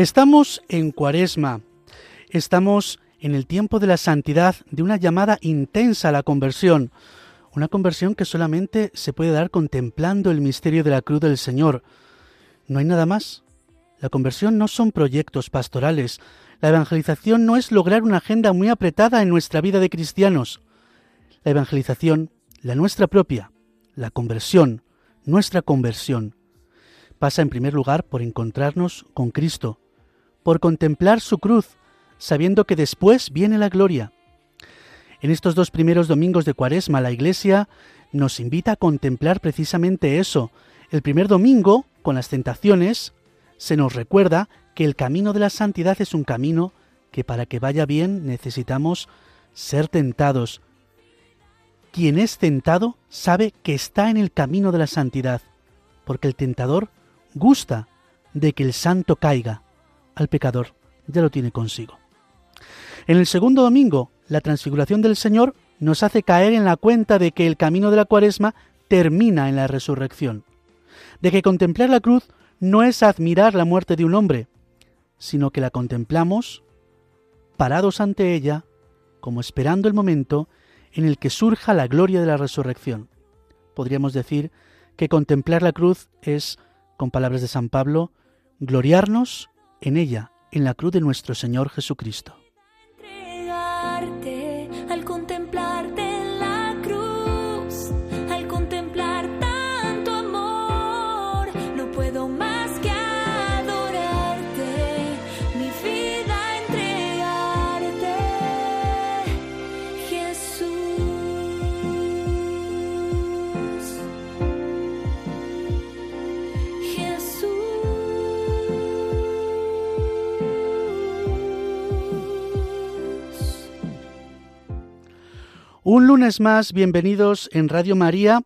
Estamos en Cuaresma. Estamos en el tiempo de la santidad, de una llamada intensa a la conversión. Una conversión que solamente se puede dar contemplando el misterio de la cruz del Señor. No hay nada más. La conversión no son proyectos pastorales. La evangelización no es lograr una agenda muy apretada en nuestra vida de cristianos. La evangelización, la nuestra propia, la conversión, nuestra conversión, pasa en primer lugar por encontrarnos con Cristo, por contemplar su cruz, sabiendo que después viene la gloria. En estos dos primeros domingos de Cuaresma la Iglesia nos invita a contemplar precisamente eso. El primer domingo, con las tentaciones, se nos recuerda que el camino de la santidad es un camino que para que vaya bien necesitamos ser tentados. Quien es tentado sabe que está en el camino de la santidad, porque el tentador gusta de que el santo caiga. Al pecador ya lo tiene consigo. En el segundo domingo, la transfiguración del Señor nos hace caer en la cuenta de que el camino de la cuaresma termina en la resurrección, de que contemplar la cruz no es admirar la muerte de un hombre, sino que la contemplamos parados ante ella, como esperando el momento en el que surja la gloria de la resurrección. Podríamos decir que contemplar la cruz es, con palabras de San Pablo, gloriarnos en ella, en la cruz de nuestro Señor Jesucristo. Un lunes más, bienvenidos en Radio María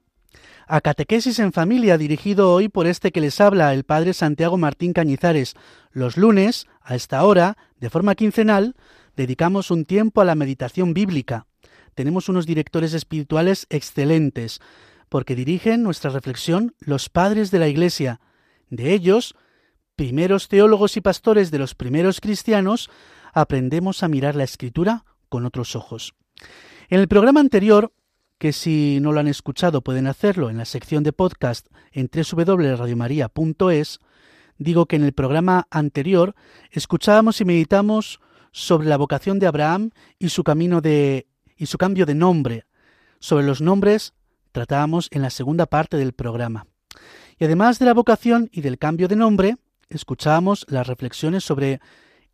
a Catequesis en Familia, dirigido hoy por este que les habla, el Padre Santiago Martín Cañizares. Los lunes, a esta hora, de forma quincenal, dedicamos un tiempo a la meditación bíblica. Tenemos unos directores espirituales excelentes, porque dirigen nuestra reflexión los padres de la Iglesia. De ellos, primeros teólogos y pastores de los primeros cristianos, aprendemos a mirar la Escritura con otros ojos. En el programa anterior, que si no lo han escuchado pueden hacerlo en la sección de podcast en www.radiomaria.es, digo que en el programa anterior escuchábamos y meditamos sobre la vocación de Abraham y su camino de y su cambio de nombre. Sobre los nombres tratábamos en la segunda parte del programa. Y además de la vocación y del cambio de nombre, escuchábamos las reflexiones sobre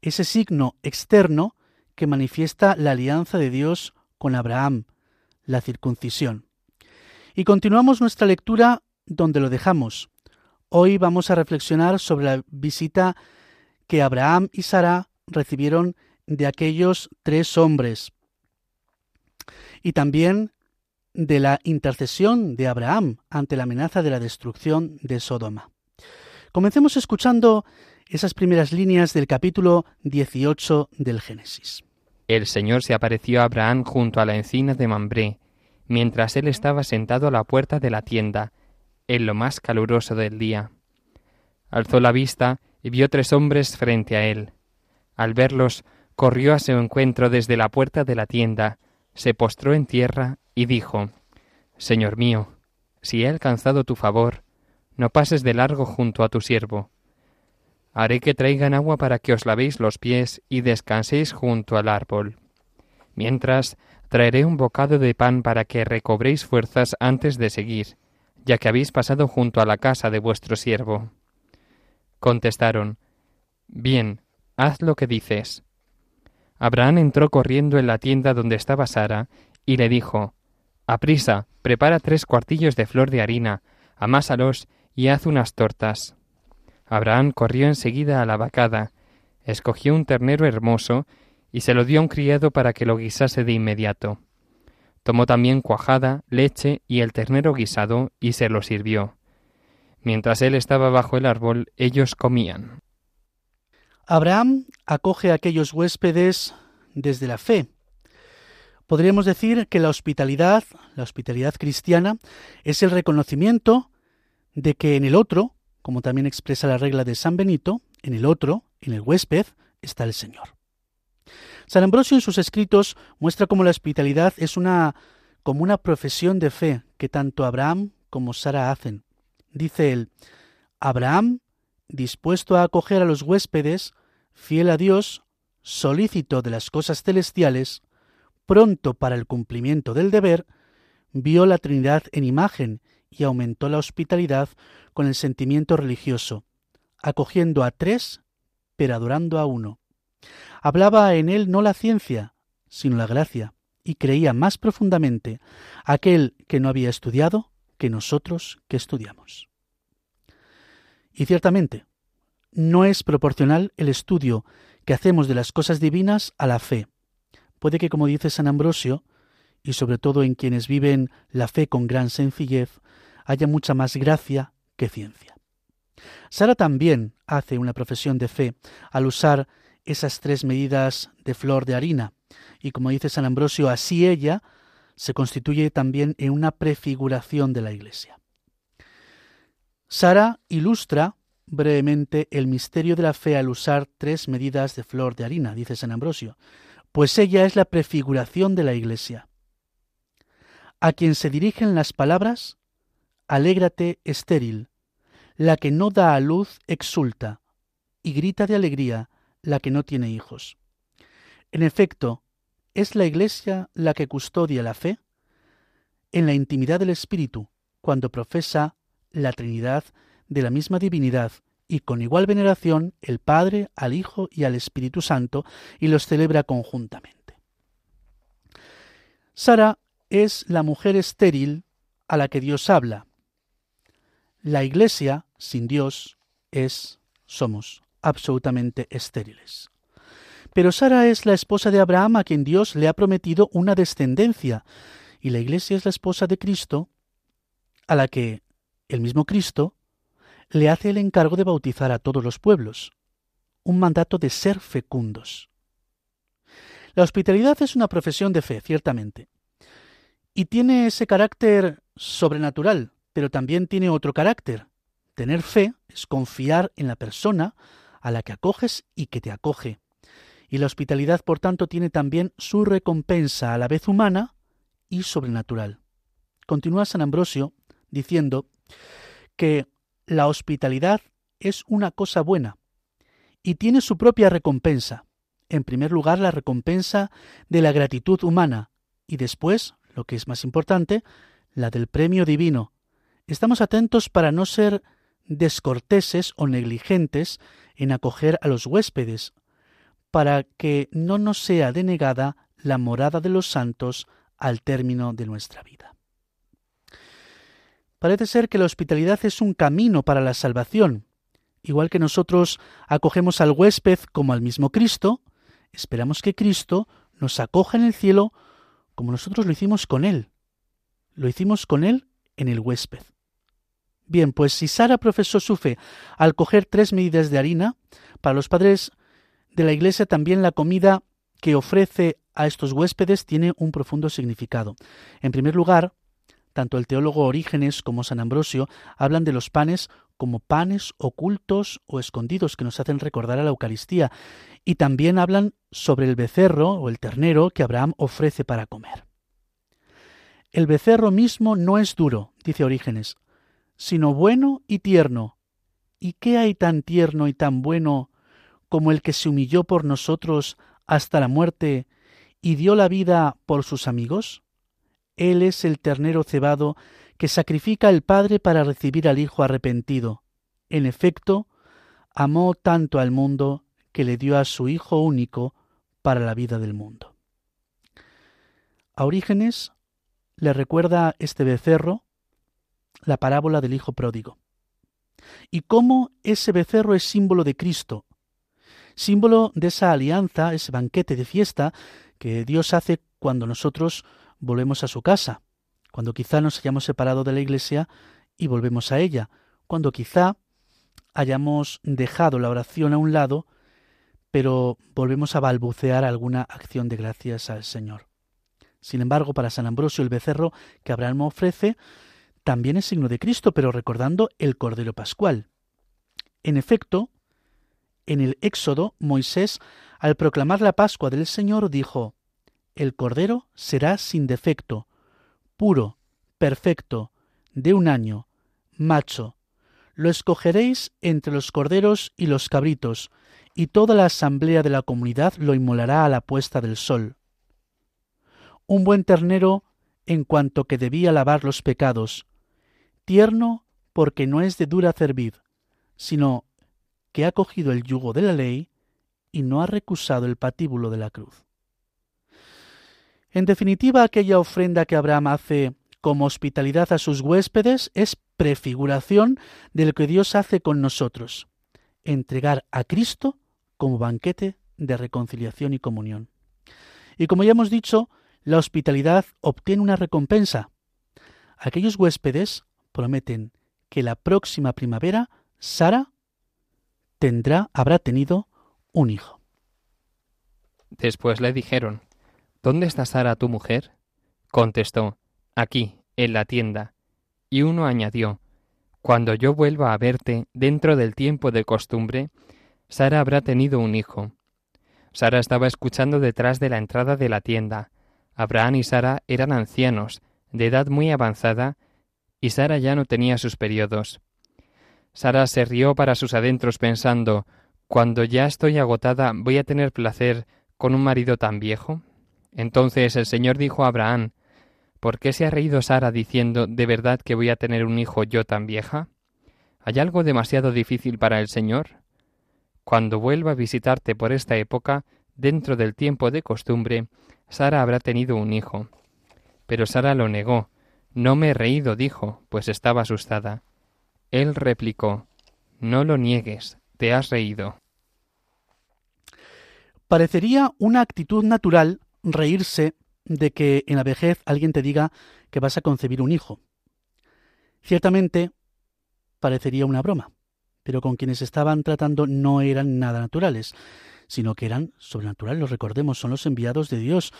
ese signo externo que manifiesta la alianza de Dios con Abraham, la circuncisión. Y continuamos nuestra lectura donde lo dejamos. Hoy vamos a reflexionar sobre la visita que Abraham y Sara recibieron de aquellos tres hombres y también de la intercesión de Abraham ante la amenaza de la destrucción de Sodoma. Comencemos escuchando esas primeras líneas del capítulo 18 del Génesis. El Señor se apareció a Abraham junto a la encina de Mambré, mientras él estaba sentado a la puerta de la tienda, en lo más caluroso del día. Alzó la vista y vio tres hombres frente a él. Al verlos, corrió a su encuentro desde la puerta de la tienda, se postró en tierra y dijo Señor mío, si he alcanzado tu favor, no pases de largo junto a tu siervo. Haré que traigan agua para que os lavéis los pies y descanséis junto al árbol. Mientras, traeré un bocado de pan para que recobréis fuerzas antes de seguir, ya que habéis pasado junto a la casa de vuestro siervo. Contestaron, Bien, haz lo que dices. Abraham entró corriendo en la tienda donde estaba Sara, y le dijo, Aprisa, prepara tres cuartillos de flor de harina, amásalos y haz unas tortas. Abraham corrió enseguida a la vacada, escogió un ternero hermoso y se lo dio a un criado para que lo guisase de inmediato. Tomó también cuajada, leche y el ternero guisado y se lo sirvió. Mientras él estaba bajo el árbol, ellos comían. Abraham acoge a aquellos huéspedes desde la fe. Podríamos decir que la hospitalidad, la hospitalidad cristiana, es el reconocimiento de que en el otro, como también expresa la regla de San Benito, en el otro, en el huésped, está el Señor. San Ambrosio en sus escritos muestra cómo la hospitalidad es una como una profesión de fe que tanto Abraham como Sara hacen. Dice él, Abraham, dispuesto a acoger a los huéspedes, fiel a Dios, solícito de las cosas celestiales, pronto para el cumplimiento del deber, vio la Trinidad en imagen y aumentó la hospitalidad con el sentimiento religioso, acogiendo a tres, pero adorando a uno. Hablaba en él no la ciencia, sino la gracia, y creía más profundamente aquel que no había estudiado que nosotros que estudiamos. Y ciertamente, no es proporcional el estudio que hacemos de las cosas divinas a la fe. Puede que, como dice San Ambrosio, y sobre todo en quienes viven la fe con gran sencillez, haya mucha más gracia que ciencia. Sara también hace una profesión de fe al usar esas tres medidas de flor de harina, y como dice San Ambrosio, así ella se constituye también en una prefiguración de la Iglesia. Sara ilustra brevemente el misterio de la fe al usar tres medidas de flor de harina, dice San Ambrosio, pues ella es la prefiguración de la Iglesia. A quien se dirigen las palabras, Alégrate estéril, la que no da a luz exulta, y grita de alegría la que no tiene hijos. En efecto, ¿es la Iglesia la que custodia la fe? En la intimidad del Espíritu, cuando profesa la Trinidad de la misma divinidad y con igual veneración el Padre, al Hijo y al Espíritu Santo, y los celebra conjuntamente. Sara es la mujer estéril a la que Dios habla, la Iglesia, sin Dios, es, somos, absolutamente estériles. Pero Sara es la esposa de Abraham a quien Dios le ha prometido una descendencia, y la Iglesia es la esposa de Cristo, a la que el mismo Cristo le hace el encargo de bautizar a todos los pueblos, un mandato de ser fecundos. La hospitalidad es una profesión de fe, ciertamente, y tiene ese carácter sobrenatural, pero también tiene otro carácter. Tener fe es confiar en la persona a la que acoges y que te acoge. Y la hospitalidad, por tanto, tiene también su recompensa a la vez humana y sobrenatural. Continúa San Ambrosio diciendo que la hospitalidad es una cosa buena y tiene su propia recompensa. En primer lugar, la recompensa de la gratitud humana y después, lo que es más importante, la del premio divino, estamos atentos para no ser descorteses o negligentes en acoger a los huéspedes, para que no nos sea denegada la morada de los santos al término de nuestra vida. Parece ser que la hospitalidad es un camino para la salvación. Igual que nosotros acogemos al huésped como al mismo Cristo, esperamos que Cristo nos acoja en el cielo como nosotros lo hicimos con Él. Lo hicimos con Él en el huésped Bien, pues si Sara profesó su fe al coger tres medidas de harina, para los padres de la Iglesia también la comida que ofrece a estos huéspedes tiene un profundo significado. En primer lugar, tanto el teólogo Orígenes como San Ambrosio hablan de los panes como panes ocultos o escondidos que nos hacen recordar a la Eucaristía, y también hablan sobre el becerro o el ternero que Abraham ofrece para comer. El becerro mismo no es duro, dice Orígenes, sino bueno y tierno. ¿Y qué hay tan tierno y tan bueno como el que se humilló por nosotros hasta la muerte y dio la vida por sus amigos? Él es el ternero cebado que sacrifica el Padre para recibir al Hijo arrepentido. En efecto, amó tanto al mundo que le dio a su Hijo único para la vida del mundo. A Orígenes le recuerda este becerro la parábola del Hijo Pródigo. Y cómo ese becerro es símbolo de Cristo, símbolo de esa alianza, ese banquete de fiesta que Dios hace cuando nosotros volvemos a su casa, cuando quizá nos hayamos separado de la iglesia y volvemos a ella, cuando quizá hayamos dejado la oración a un lado, pero volvemos a balbucear alguna acción de gracias al Señor. Sin embargo, para San Ambrosio el becerro que Abraham ofrece también es signo de Cristo, pero recordando el Cordero Pascual. En efecto, en el Éxodo, Moisés, al proclamar la Pascua del Señor, dijo, El Cordero será sin defecto, puro, perfecto, de un año, macho. Lo escogeréis entre los corderos y los cabritos, y toda la asamblea de la comunidad lo inmolará a la puesta del sol. Un buen ternero en cuanto que debía lavar los pecados, tierno porque no es de dura cerviz, sino que ha cogido el yugo de la ley y no ha recusado el patíbulo de la cruz. En definitiva, aquella ofrenda que Abraham hace como hospitalidad a sus huéspedes es prefiguración de lo que Dios hace con nosotros, entregar a Cristo como banquete de reconciliación y comunión. Y como ya hemos dicho, la hospitalidad obtiene una recompensa. Aquellos huéspedes prometen que la próxima primavera Sara tendrá, habrá tenido un hijo. Después le dijeron, ¿Dónde está Sara tu mujer? Contestó, aquí, en la tienda. Y uno añadió, Cuando yo vuelva a verte dentro del tiempo de costumbre, Sara habrá tenido un hijo. Sara estaba escuchando detrás de la entrada de la tienda. Abraham y Sara eran ancianos, de edad muy avanzada, y Sara ya no tenía sus periodos. Sara se rió para sus adentros pensando Cuando ya estoy agotada, ¿voy a tener placer con un marido tan viejo? Entonces el Señor dijo a Abraham ¿Por qué se ha reído Sara diciendo ¿De verdad que voy a tener un hijo yo tan vieja? ¿Hay algo demasiado difícil para el Señor? Cuando vuelva a visitarte por esta época, dentro del tiempo de costumbre, Sara habrá tenido un hijo. Pero Sara lo negó, no me he reído, dijo, pues estaba asustada. Él replicó, No lo niegues, te has reído. Parecería una actitud natural reírse de que en la vejez alguien te diga que vas a concebir un hijo. Ciertamente parecería una broma, pero con quienes estaban tratando no eran nada naturales, sino que eran sobrenaturales, los recordemos, son los enviados de Dios,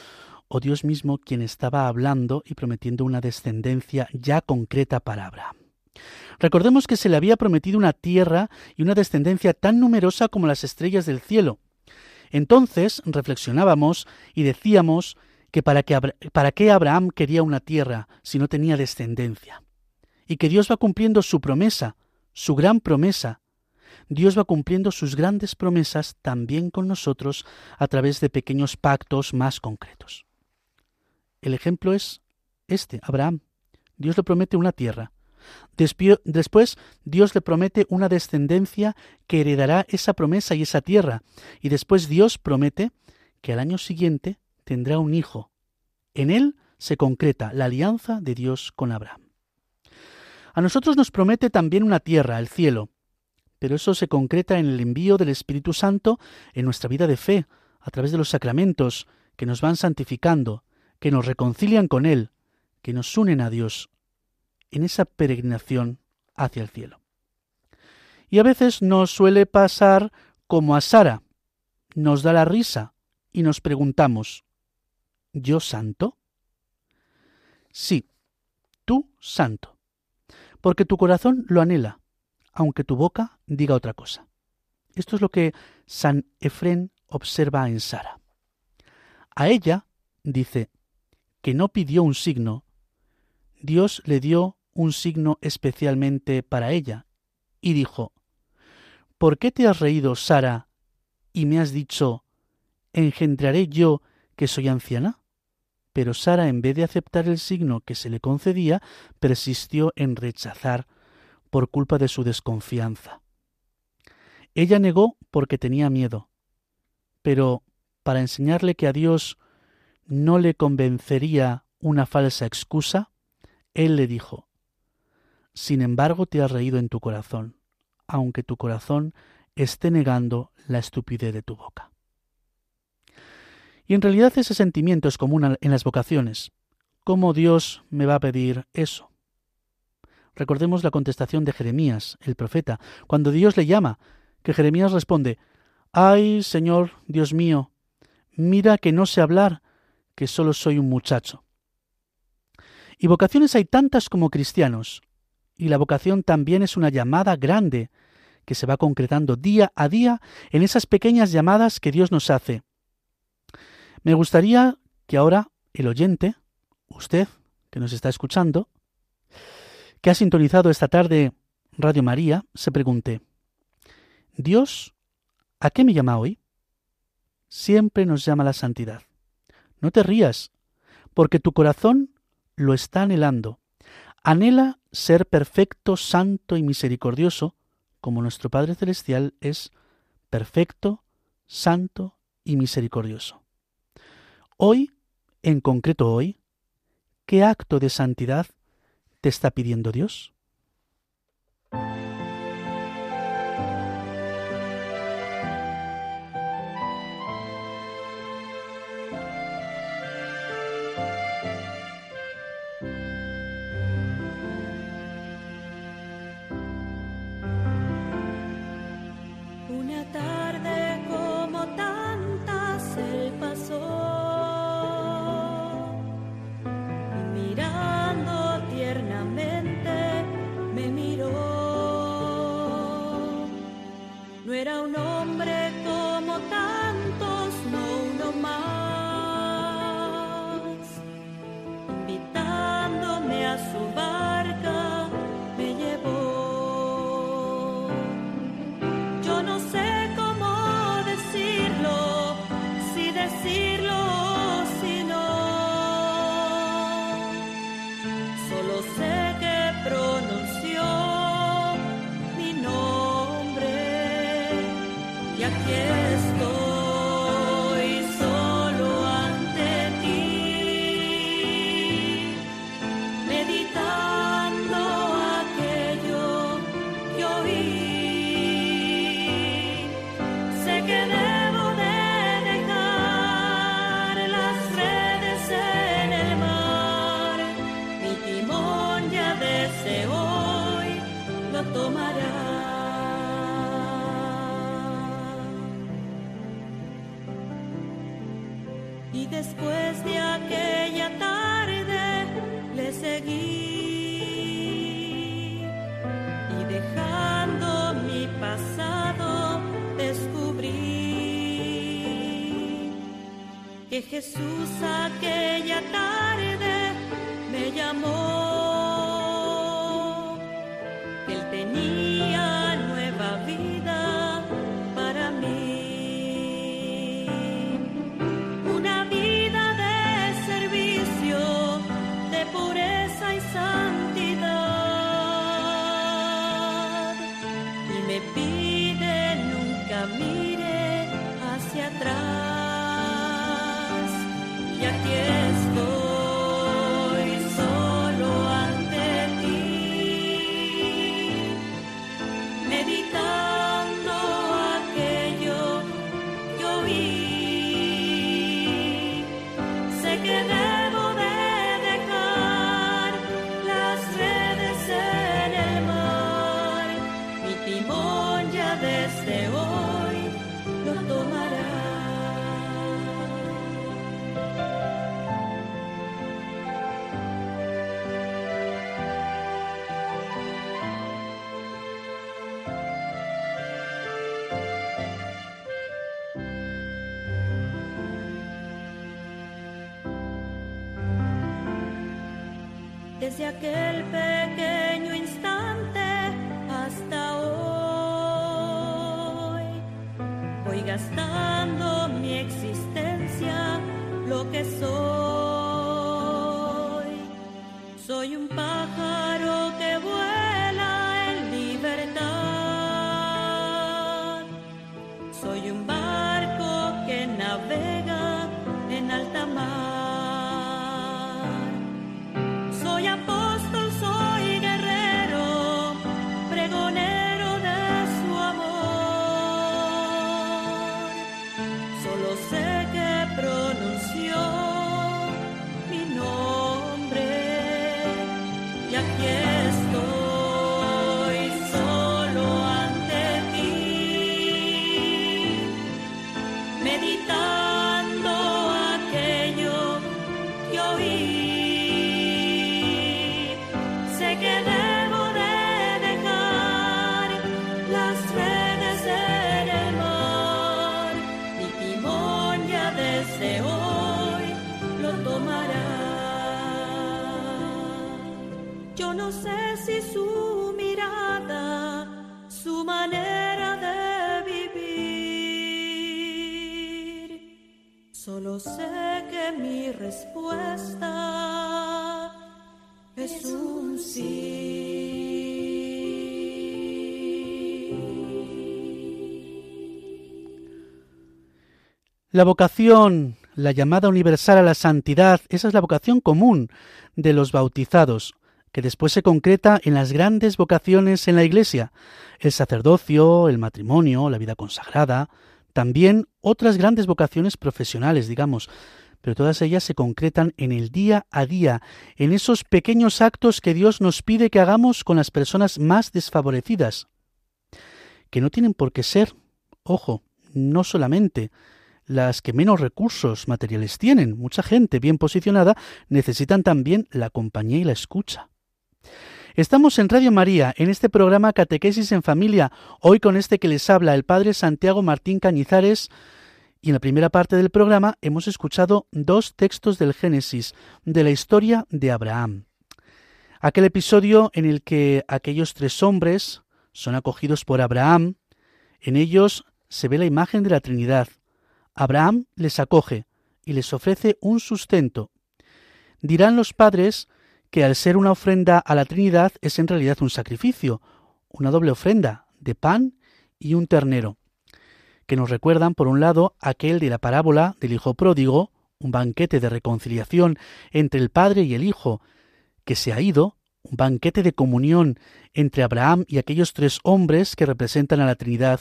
o Dios mismo quien estaba hablando y prometiendo una descendencia ya concreta para Abraham. Recordemos que se le había prometido una tierra y una descendencia tan numerosa como las estrellas del cielo. Entonces reflexionábamos y decíamos que para, para qué Abraham quería una tierra si no tenía descendencia. Y que Dios va cumpliendo su promesa, su gran promesa. Dios va cumpliendo sus grandes promesas también con nosotros a través de pequeños pactos más concretos. El ejemplo es este, Abraham. Dios le promete una tierra. Después Dios le promete una descendencia que heredará esa promesa y esa tierra. Y después Dios promete que al año siguiente tendrá un hijo. En él se concreta la alianza de Dios con Abraham. A nosotros nos promete también una tierra, el cielo, pero eso se concreta en el envío del Espíritu Santo en nuestra vida de fe, a través de los sacramentos que nos van santificando, que nos reconcilian con Él, que nos unen a Dios. En esa peregrinación hacia el cielo. Y a veces nos suele pasar como a Sara. Nos da la risa y nos preguntamos, ¿yo santo? Sí, tú santo, porque tu corazón lo anhela, aunque tu boca diga otra cosa. Esto es lo que San Efrén observa en Sara. A ella, dice, que no pidió un signo, Dios le dio un signo especialmente para ella, y dijo, ¿Por qué te has reído, Sara, y me has dicho, ¿engendraré yo que soy anciana? Pero Sara, en vez de aceptar el signo que se le concedía, persistió en rechazar por culpa de su desconfianza. Ella negó porque tenía miedo, pero para enseñarle que a Dios no le convencería una falsa excusa, él le dijo, Sin embargo te has reído en tu corazón, aunque tu corazón esté negando la estupidez de tu boca. Y en realidad ese sentimiento es común en las vocaciones. ¿Cómo Dios me va a pedir eso? Recordemos la contestación de Jeremías, el profeta, cuando Dios le llama, que Jeremías responde, Ay, Señor, Dios mío, mira que no sé hablar, que solo soy un muchacho. Y vocaciones hay tantas como cristianos, y la vocación también es una llamada grande que se va concretando día a día en esas pequeñas llamadas que Dios nos hace. Me gustaría que ahora el oyente, usted que nos está escuchando, que ha sintonizado esta tarde Radio María, se pregunte, ¿Dios a qué me llama hoy? Siempre nos llama la santidad. No te rías, porque tu corazón lo está anhelando. Anhela ser perfecto, santo y misericordioso, como nuestro Padre Celestial es perfecto, santo y misericordioso. Hoy, en concreto hoy, ¿qué acto de santidad te está pidiendo Dios? Desde aquel La vocación, la llamada universal a la santidad, esa es la vocación común de los bautizados, que después se concreta en las grandes vocaciones en la Iglesia, el sacerdocio, el matrimonio, la vida consagrada, también otras grandes vocaciones profesionales, digamos, pero todas ellas se concretan en el día a día, en esos pequeños actos que Dios nos pide que hagamos con las personas más desfavorecidas, que no tienen por qué ser, ojo, no solamente las que menos recursos materiales tienen, mucha gente bien posicionada necesitan también la compañía y la escucha. Estamos en Radio María, en este programa Catequesis en Familia, hoy con este que les habla el Padre Santiago Martín Cañizares, y en la primera parte del programa hemos escuchado dos textos del Génesis, de la historia de Abraham. Aquel episodio en el que aquellos tres hombres son acogidos por Abraham, en ellos se ve la imagen de la Trinidad. Abraham les acoge y les ofrece un sustento. Dirán los padres que al ser una ofrenda a la Trinidad es en realidad un sacrificio, una doble ofrenda de pan y un ternero, que nos recuerdan, por un lado, aquel de la parábola del Hijo Pródigo, un banquete de reconciliación entre el Padre y el Hijo, que se ha ido, banquete de comunión entre Abraham y aquellos tres hombres que representan a la Trinidad,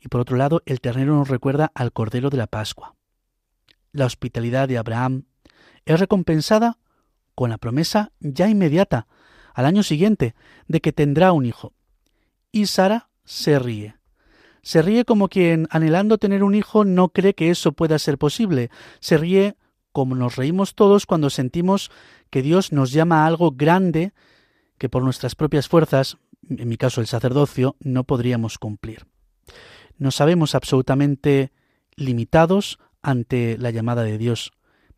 y por otro lado, el ternero nos recuerda al Cordero de la Pascua. La hospitalidad de Abraham es recompensada con la promesa ya inmediata, al año siguiente, de que tendrá un hijo. Y Sara se ríe. Se ríe como quien, anhelando tener un hijo, no cree que eso pueda ser posible. Se ríe como nos reímos todos cuando sentimos que Dios nos llama a algo grande que por nuestras propias fuerzas, en mi caso el sacerdocio, no podríamos cumplir. Nos sabemos absolutamente limitados ante la llamada de Dios,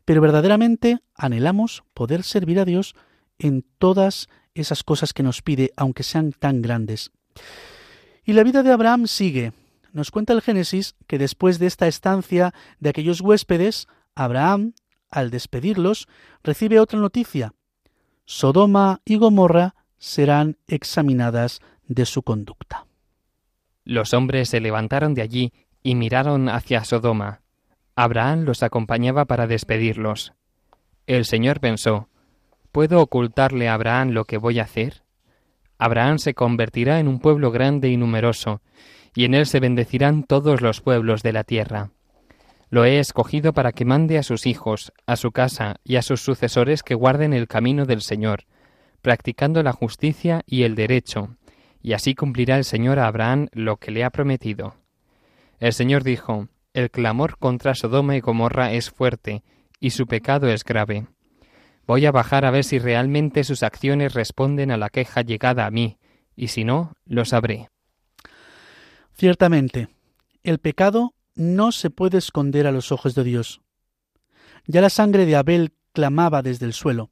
pero verdaderamente anhelamos poder servir a Dios en todas esas cosas que nos pide, aunque sean tan grandes. Y la vida de Abraham sigue. Nos cuenta el Génesis que después de esta estancia de aquellos huéspedes, Abraham, al despedirlos, recibe otra noticia. Sodoma y Gomorra serán examinadas de su conducta. Los hombres se levantaron de allí y miraron hacia Sodoma. Abraham los acompañaba para despedirlos. El Señor pensó, ¿puedo ocultarle a Abraham lo que voy a hacer? Abraham se convertirá en un pueblo grande y numeroso, y en él se bendecirán todos los pueblos de la tierra. Lo he escogido para que mande a sus hijos, a su casa y a sus sucesores que guarden el camino del Señor, practicando la justicia y el derecho, y así cumplirá el Señor a Abraham lo que le ha prometido. El Señor dijo, El clamor contra Sodoma y Gomorra es fuerte, y su pecado es grave. Voy a bajar a ver si realmente sus acciones responden a la queja llegada a mí, y si no, lo sabré. Ciertamente, el pecado no se puede esconder a los ojos de Dios. Ya la sangre de Abel clamaba desde el suelo,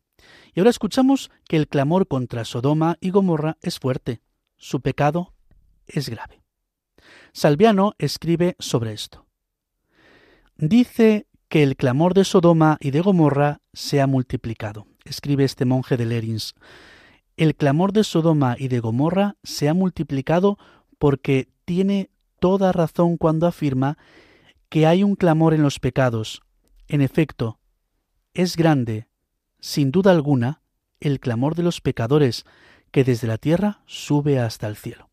Y ahora escuchamos que el clamor contra Sodoma y Gomorra es fuerte, su pecado es grave. Salviano escribe sobre esto. Dice que el clamor de Sodoma y de Gomorra se ha multiplicado, escribe este monje de Lerins. El clamor de Sodoma y de Gomorra se ha multiplicado porque tiene toda razón cuando afirma que hay un clamor en los pecados. En efecto, es grande, sin duda alguna, el clamor de los pecadores, que desde la tierra sube hasta el cielo.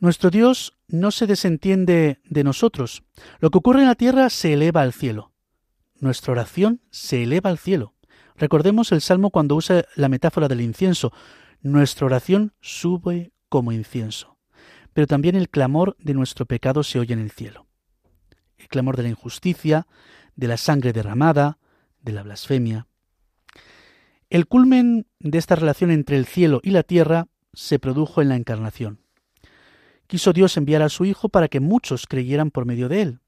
Nuestro Dios no se desentiende de nosotros. Lo que ocurre en la tierra se eleva al cielo. Nuestra oración se eleva al cielo. Recordemos el Salmo cuando usa la metáfora del incienso. Nuestra oración sube como incienso. Pero también el clamor de nuestro pecado se oye en el cielo. El clamor de la injusticia, de la sangre derramada, de la blasfemia. El culmen de esta relación entre el cielo y la tierra se produjo en la encarnación. Quiso Dios enviar a su Hijo para que muchos creyeran por medio de él.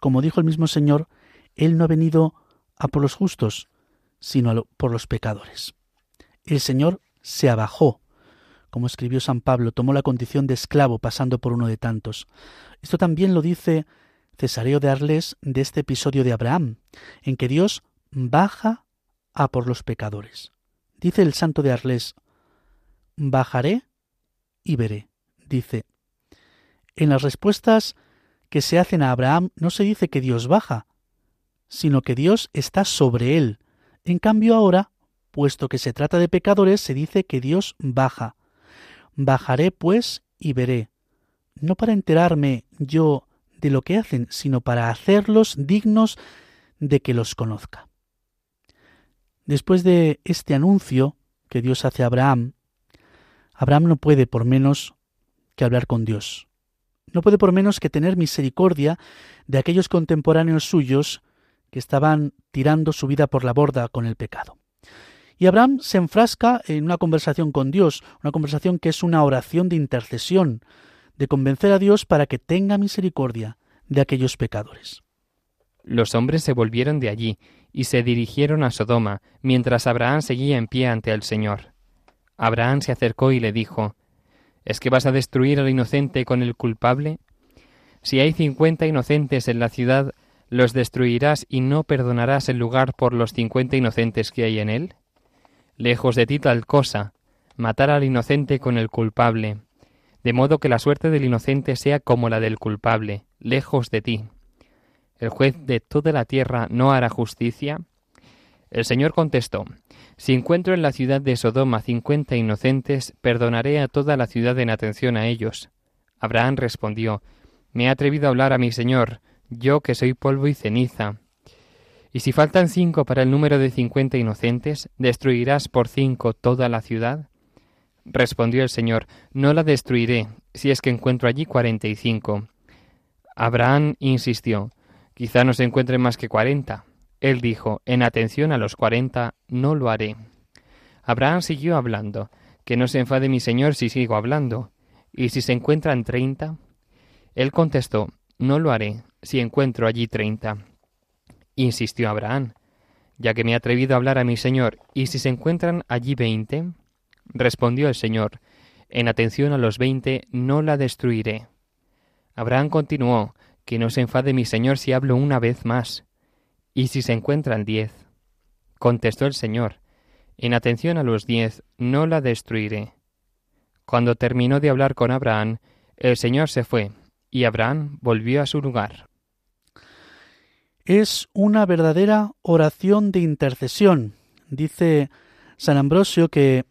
Como dijo el mismo Señor, Él no ha venido a por los justos, sino por los pecadores. El Señor se abajó, como escribió San Pablo, tomó la condición de esclavo pasando por uno de tantos. Esto también lo dice Cesareo de Arles de este episodio de Abraham, en que Dios baja a por los pecadores. Dice el santo de Arles, bajaré y veré. Dice, en las respuestas que se hacen a Abraham no se dice que Dios baja, sino que Dios está sobre él. En cambio ahora, puesto que se trata de pecadores, se dice que Dios baja. Bajaré pues y veré, no para enterarme yo de lo que hacen, sino para hacerlos dignos de que los conozca. Después de este anuncio que Dios hace a Abraham, Abraham no puede por menos que hablar con Dios no puede por menos que tener misericordia de aquellos contemporáneos suyos que estaban tirando su vida por la borda con el pecado. Y Abraham se enfrasca en una conversación con Dios, una conversación que es una oración de intercesión, de convencer a Dios para que tenga misericordia de aquellos pecadores. Los hombres se volvieron de allí y se dirigieron a Sodoma, mientras Abraham seguía en pie ante el Señor. Abraham se acercó y le dijo, ¿Es que vas a destruir al inocente con el culpable? Si hay cincuenta inocentes en la ciudad, ¿los destruirás y no perdonarás el lugar por los cincuenta inocentes que hay en él? Lejos de ti tal cosa, matar al inocente con el culpable, de modo que la suerte del inocente sea como la del culpable, lejos de ti. ¿El juez de toda la tierra no hará justicia? El Señor contestó, si encuentro en la ciudad de Sodoma cincuenta inocentes, perdonaré a toda la ciudad en atención a ellos. Abraham respondió, Me he atrevido a hablar a mi Señor, yo que soy polvo y ceniza. ¿Y si faltan cinco para el número de cincuenta inocentes, destruirás por cinco toda la ciudad? Respondió el Señor, No la destruiré, si es que encuentro allí cuarenta y cinco. Abraham insistió, Quizá no se encuentren más que cuarenta. Él dijo, En atención a los cuarenta, no lo haré. Abraham siguió hablando, Que no se enfade mi señor si sigo hablando. ¿Y si se encuentran treinta? Él contestó, No lo haré, si encuentro allí treinta. Insistió Abraham, ya que me he atrevido a hablar a mi señor, ¿y si se encuentran allí veinte? Respondió el señor, En atención a los veinte, no la destruiré. Abraham continuó, Que no se enfade mi señor si hablo una vez más. ¿Y si se encuentran diez? Contestó el Señor, en atención a los diez, no la destruiré. Cuando terminó de hablar con Abraham, el Señor se fue, y Abraham volvió a su lugar. Es una verdadera oración de intercesión. Dice San Ambrosio que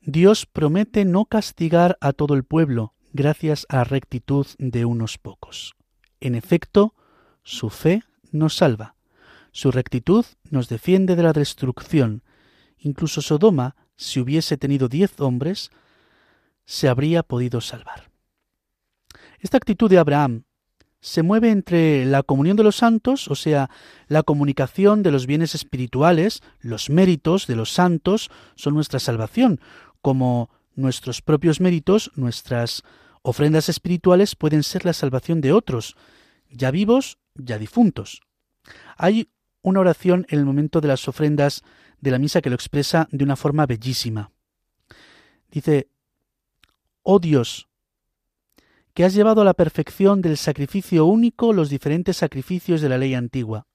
Dios promete no castigar a todo el pueblo gracias a la rectitud de unos pocos. En efecto, su fe nos salva. Su rectitud nos defiende de la destrucción. Incluso Sodoma, si hubiese tenido diez hombres, se habría podido salvar. Esta actitud de Abraham se mueve entre la comunión de los santos, o sea, la comunicación de los bienes espirituales, los méritos de los santos son nuestra salvación, como nuestros propios méritos, nuestras ofrendas espirituales pueden ser la salvación de otros, ya vivos, ya difuntos. Hay una oración en el momento de las ofrendas de la misa que lo expresa de una forma bellísima. Dice, Oh Dios, que has llevado a la perfección del sacrificio único los diferentes sacrificios de la ley antigua.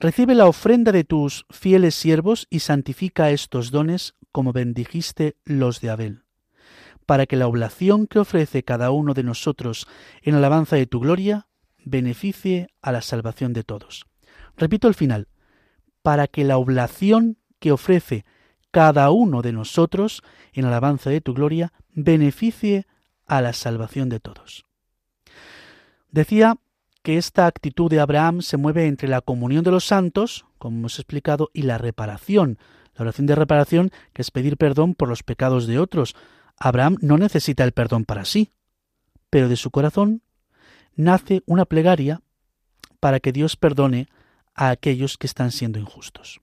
Recibe la ofrenda de tus fieles siervos y santifica estos dones como bendijiste los de Abel, para que la oblación que ofrece cada uno de nosotros en alabanza de tu gloria beneficie a la salvación de todos. Repito el final, para que la oblación que ofrece cada uno de nosotros en alabanza de tu gloria beneficie a la salvación de todos. Decía que esta actitud de Abraham se mueve entre la comunión de los santos, como hemos explicado, y la reparación. La oración de reparación, que es pedir perdón por los pecados de otros. Abraham no necesita el perdón para sí, pero de su corazón nace una plegaria para que Dios perdone a aquellos que están siendo injustos.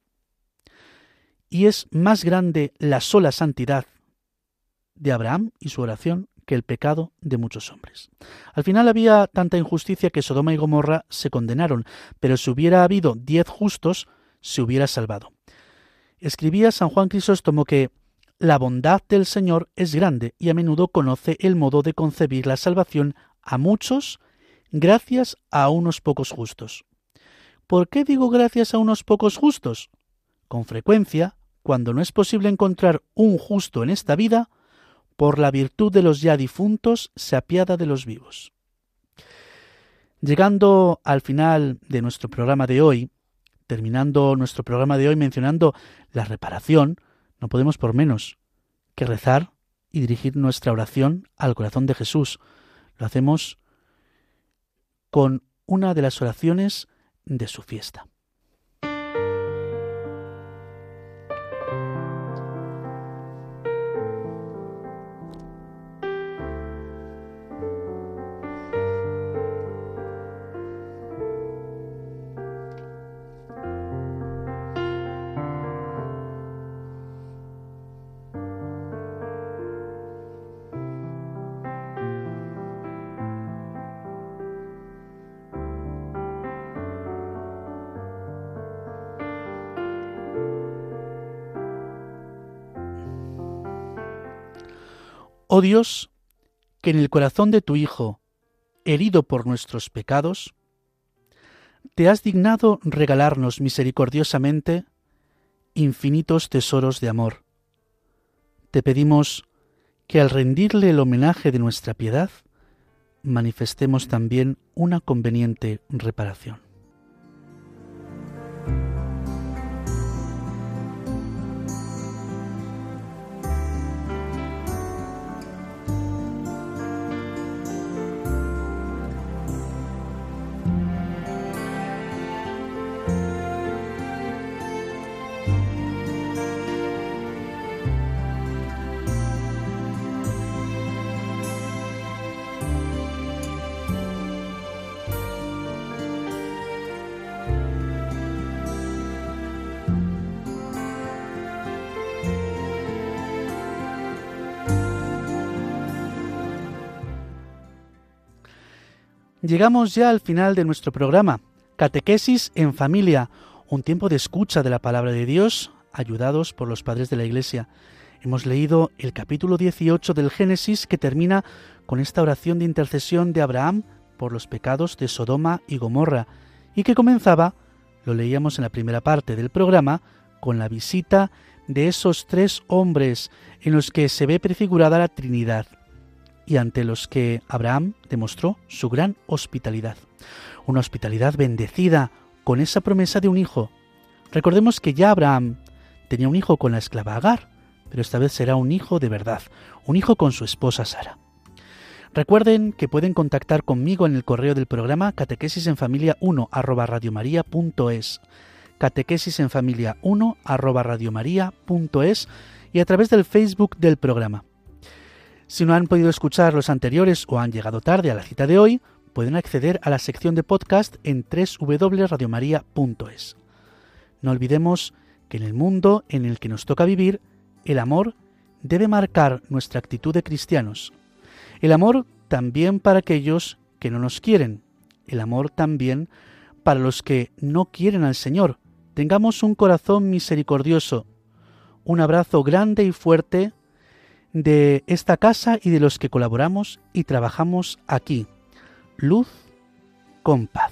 Y es más grande la sola santidad de Abraham y su oración que el pecado de muchos hombres. Al final había tanta injusticia que Sodoma y Gomorra se condenaron, pero si hubiera habido diez justos, se hubiera salvado. Escribía San Juan Crisóstomo que la bondad del Señor es grande y a menudo conoce el modo de concebir la salvación a muchos gracias a unos pocos justos. ¿Por qué digo gracias a unos pocos justos? Con frecuencia, cuando no es posible encontrar un justo en esta vida, por la virtud de los ya difuntos se apiada de los vivos. Llegando al final de nuestro programa de hoy, terminando nuestro programa de hoy mencionando la reparación, no podemos por menos que rezar y dirigir nuestra oración al corazón de Jesús. Lo hacemos con una de las oraciones de su fiesta. Oh Dios, que en el corazón de tu Hijo, herido por nuestros pecados, te has dignado regalarnos misericordiosamente infinitos tesoros de amor. Te pedimos que al rendirle el homenaje de nuestra piedad, manifestemos también una conveniente reparación. Llegamos ya al final de nuestro programa, Catequesis en Familia, un tiempo de escucha de la palabra de Dios, ayudados por los padres de la Iglesia. Hemos leído el capítulo 18 del Génesis que termina con esta oración de intercesión de Abraham por los pecados de Sodoma y Gomorra, y que comenzaba, lo leíamos en la primera parte del programa, con la visita de esos tres hombres en los que se ve prefigurada la Trinidad, y ante los que Abraham demostró su gran hospitalidad. Una hospitalidad bendecida con esa promesa de un hijo. Recordemos que ya Abraham tenía un hijo con la esclava Agar, pero esta vez será un hijo de verdad, un hijo con su esposa Sara. Recuerden que pueden contactar conmigo en el correo del programa catequesis en familia 1 arroba catequesis en familia 1 arroba y a través del Facebook del programa. Si no han podido escuchar los anteriores o han llegado tarde a la cita de hoy, pueden acceder a la sección de podcast en www.radiomaria.es. No olvidemos que en el mundo en el que nos toca vivir, el amor debe marcar nuestra actitud de cristianos. El amor también para aquellos que no nos quieren. El amor también para los que no quieren al Señor. tengamos un corazón misericordioso, un abrazo grande y fuerte de esta casa y de los que colaboramos y trabajamos aquí. Luz con paz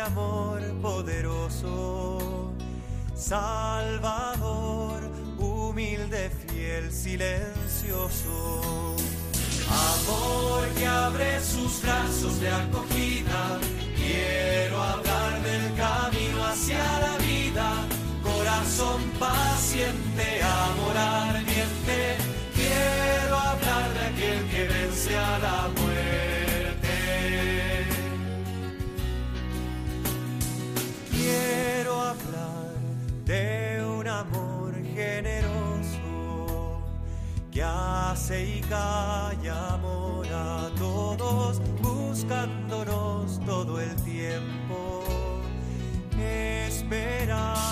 amor poderoso, Salvador, humilde, fiel, silencioso. Amor que abre sus brazos de acogida y calla amor a todos, buscándonos todo el tiempo, esperando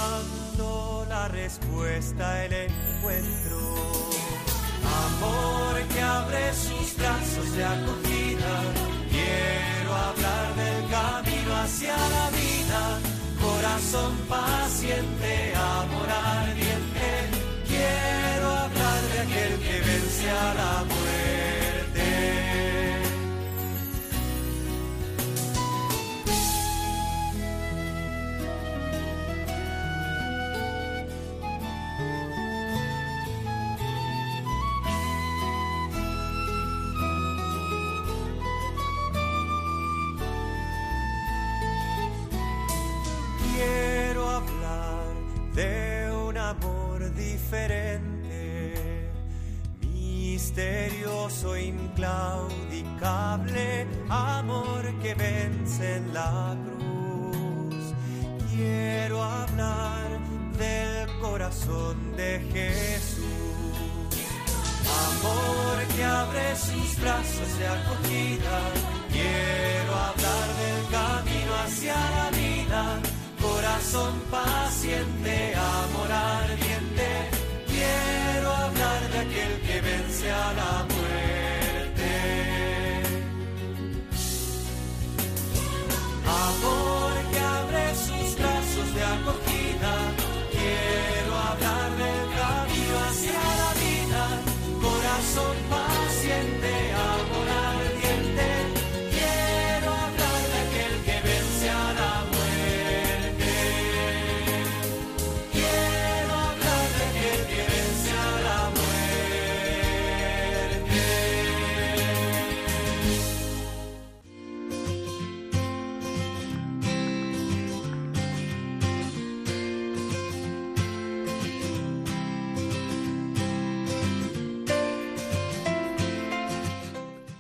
la respuesta, el encuentro. Amor que abre sus brazos de acogida, quiero hablar del camino hacia la vida, corazón paciente, misterioso, inclaudicable, amor que vence en la cruz. Quiero hablar del corazón de Jesús. Amor que abre sus brazos de acogida.